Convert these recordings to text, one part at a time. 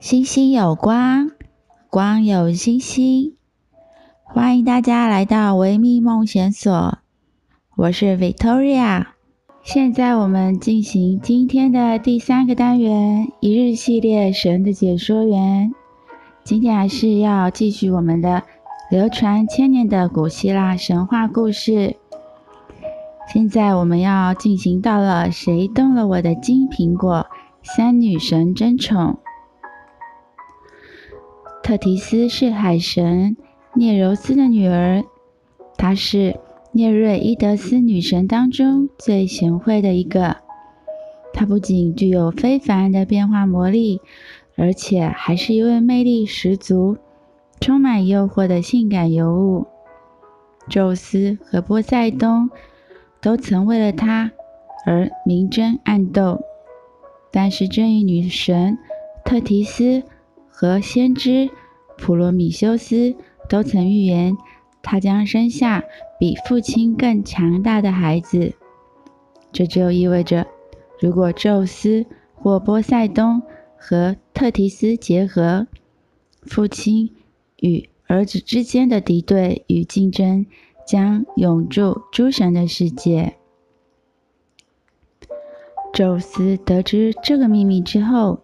星星有光，光有星星。欢迎大家来到维密梦想所，我是 Victoria。现在我们进行今天的第三个单元——一日系列神的解说员。今天还是要继续我们的流传千年的古希腊神话故事。现在我们要进行到了“谁动了我的金苹果”三女神争宠。特提斯是海神涅柔斯的女儿，她是涅瑞伊德斯女神当中最贤惠的一个。她不仅具有非凡的变化魔力，而且还是一位魅力十足、充满诱惑的性感尤物。宙斯和波塞冬都曾为了她而明争暗斗，但是正义女神特提斯和先知普罗米修斯都曾预言，他将生下比父亲更强大的孩子。这就意味着，如果宙斯或波塞冬和特提斯结合，父亲与儿子之间的敌对与竞争将永驻诸神的世界。宙斯得知这个秘密之后，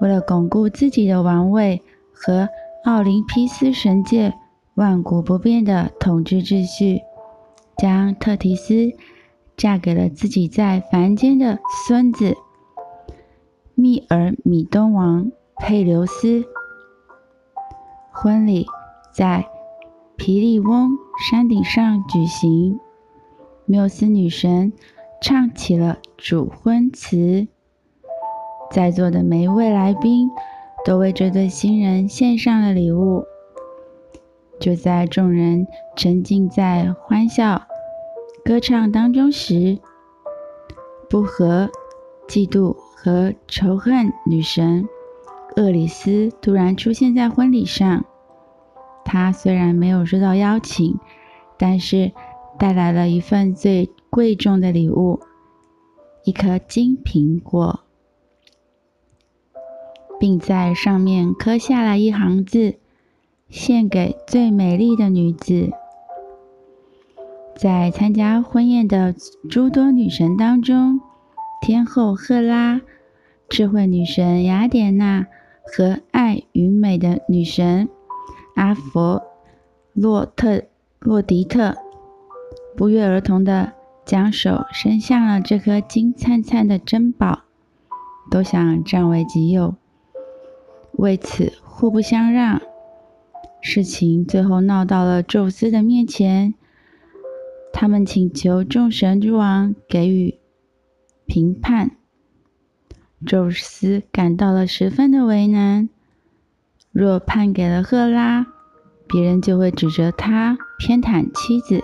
为了巩固自己的王位和奥林匹斯神界万古不变的统治秩序，将特提斯嫁给了自己在凡间的孙子密尔米东王佩琉斯。婚礼在皮利翁山顶上举行，缪斯女神唱起了主婚词，在座的每一位来宾。都为这对新人献上了礼物。就在众人沉浸在欢笑、歌唱当中时，不和、嫉妒和仇恨女神厄里斯突然出现在婚礼上。她虽然没有收到邀请，但是带来了一份最贵重的礼物——一颗金苹果。并在上面刻下了一行字：“献给最美丽的女子。”在参加婚宴的诸多女神当中，天后赫拉、智慧女神雅典娜和爱与美的女神阿佛洛特洛狄特不约而同地将手伸向了这颗金灿灿的珍宝，都想占为己有。为此互不相让，事情最后闹到了宙斯的面前。他们请求众神之王给予评判。宙斯感到了十分的为难。若判给了赫拉，别人就会指责他偏袒妻子；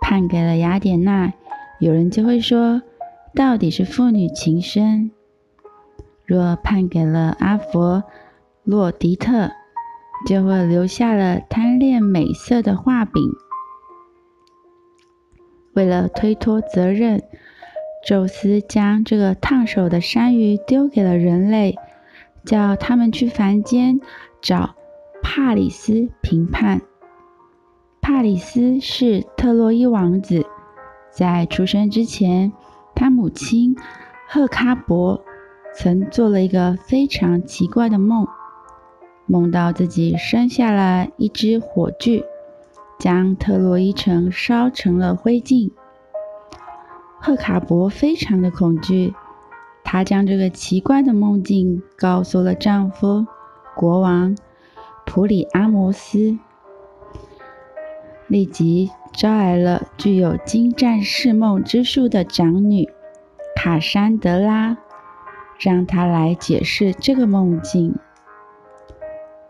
判给了雅典娜，有人就会说到底是父女情深。若判给了阿佛洛狄特，就会留下了贪恋美色的画饼。为了推脱责任，宙斯将这个烫手的山芋丢给了人类，叫他们去凡间找帕里斯评判。帕里斯是特洛伊王子，在出生之前，他母亲赫卡伯。曾做了一个非常奇怪的梦，梦到自己生下了一只火炬，将特洛伊城烧成了灰烬。赫卡伯非常的恐惧，她将这个奇怪的梦境告诉了丈夫国王普里阿摩斯，立即招来了具有精湛释梦之术的长女卡珊德拉。让他来解释这个梦境。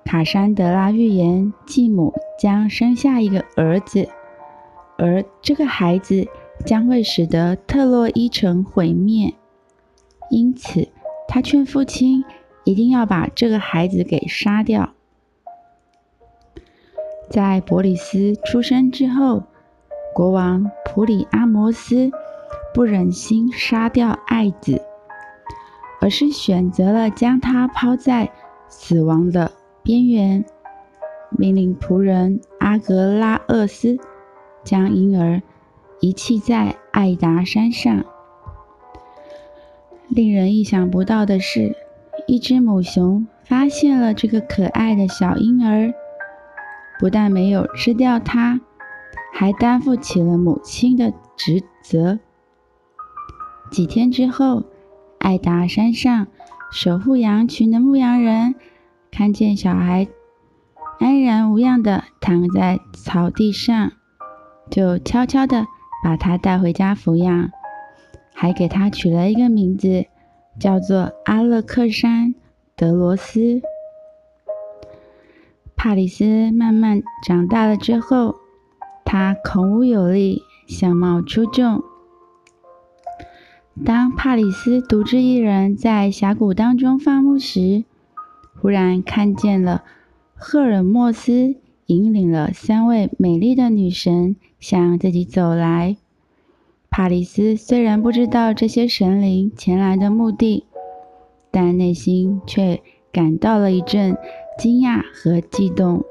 卡珊德拉预言，继母将生下一个儿子，而这个孩子将会使得特洛伊城毁灭。因此，他劝父亲一定要把这个孩子给杀掉。在柏里斯出生之后，国王普里阿摩斯不忍心杀掉爱子。而是选择了将他抛在死亡的边缘，命令仆人阿格拉厄斯将婴儿遗弃在艾达山上。令人意想不到的是，一只母熊发现了这个可爱的小婴儿，不但没有吃掉它，还担负起了母亲的职责。几天之后，爱达山上守护羊群的牧羊人看见小孩安然无恙地躺在草地上，就悄悄地把他带回家抚养，还给他取了一个名字，叫做阿勒克山德罗斯。帕里斯慢慢长大了之后，他孔武有力，相貌出众。当帕里斯独自一人在峡谷当中放牧时，忽然看见了赫尔墨斯引领了三位美丽的女神向自己走来。帕里斯虽然不知道这些神灵前来的目的，但内心却感到了一阵惊讶和激动。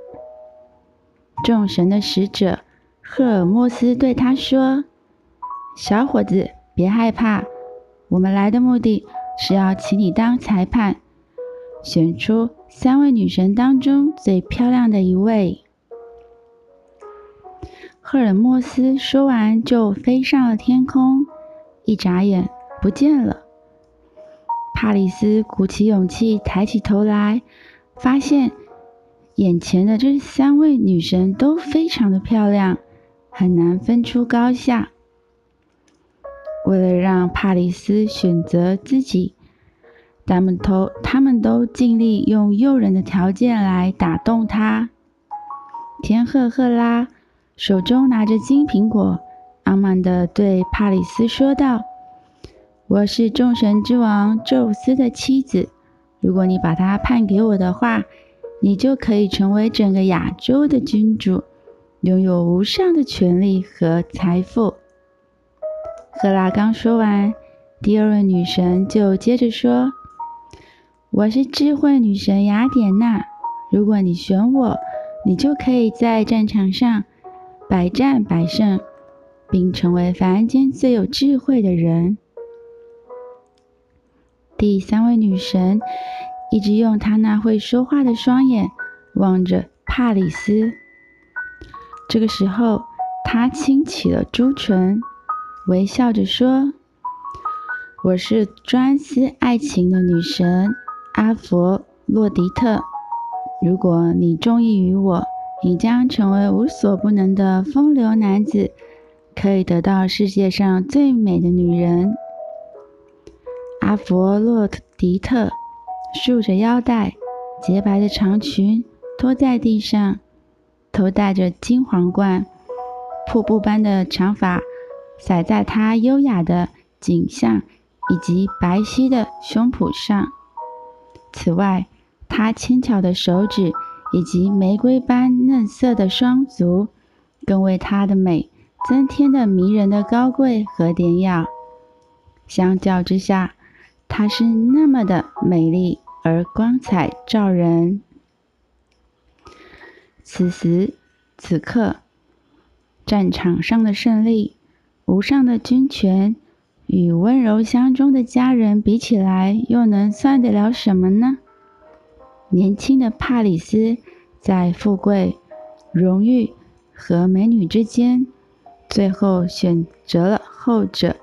众神的使者赫尔墨斯对他说：“小伙子，别害怕。”我们来的目的是要请你当裁判，选出三位女神当中最漂亮的一位。赫尔墨斯说完，就飞上了天空，一眨眼不见了。帕里斯鼓起勇气抬起头来，发现眼前的这三位女神都非常的漂亮，很难分出高下。为了让帕里斯选择自己，他们都他们都尽力用诱人的条件来打动他。天后赫拉手中拿着金苹果，傲慢地对帕里斯说道：“我是众神之王宙斯的妻子，如果你把她判给我的话，你就可以成为整个亚洲的君主，拥有无上的权力和财富。”赫拉刚说完，第二位女神就接着说：“我是智慧女神雅典娜，如果你选我，你就可以在战场上百战百胜，并成为凡间最有智慧的人。”第三位女神一直用她那会说话的双眼望着帕里斯。这个时候，她轻启了朱唇。微笑着说：“我是专司爱情的女神阿佛洛狄特。如果你中意于我，你将成为无所不能的风流男子，可以得到世界上最美的女人。”阿佛洛狄特束着腰带，洁白的长裙拖在地上，头戴着金皇冠，瀑布般的长发。洒在她优雅的颈项以及白皙的胸脯上。此外，她轻巧的手指以及玫瑰般嫩色的双足，更为她的美增添了迷人的高贵和典雅。相较之下，她是那么的美丽而光彩照人。此时此刻，战场上的胜利。无上的军权与温柔乡中的家人比起来，又能算得了什么呢？年轻的帕里斯在富贵、荣誉和美女之间，最后选择了后者。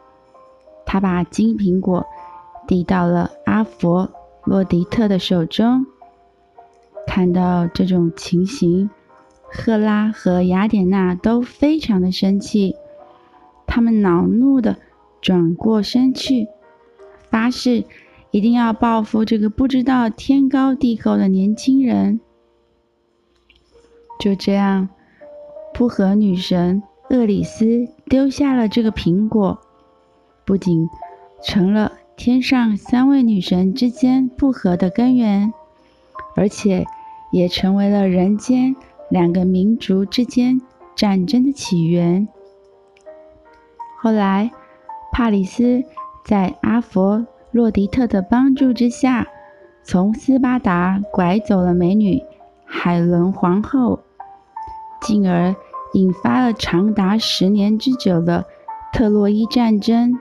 他把金苹果递到了阿佛洛狄特的手中。看到这种情形，赫拉和雅典娜都非常的生气。他们恼怒地转过身去，发誓一定要报复这个不知道天高地厚的年轻人。就这样，不和女神厄里斯丢下了这个苹果，不仅成了天上三位女神之间不和的根源，而且也成为了人间两个民族之间战争的起源。后来，帕里斯在阿佛洛狄特的帮助之下，从斯巴达拐走了美女海伦皇后，进而引发了长达十年之久的特洛伊战争。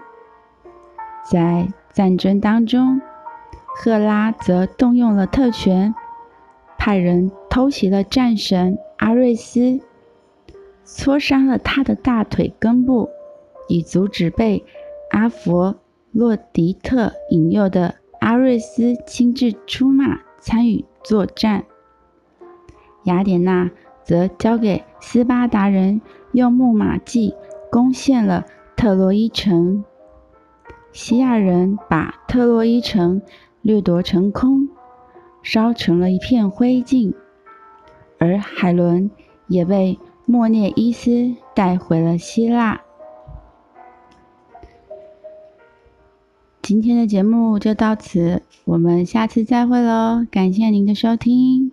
在战争当中，赫拉则动用了特权，派人偷袭了战神阿瑞斯，戳伤了他的大腿根部，以阻止被阿佛洛狄特引诱的阿瑞斯亲自出马参与作战。雅典娜则交给斯巴达人用木马计攻陷了特洛伊城。西亚人把特洛伊城掠夺成空，烧成了一片灰烬，而海伦也被莫涅伊斯带回了希腊。今天的节目就到此，我们下次再会喽！感谢您的收听。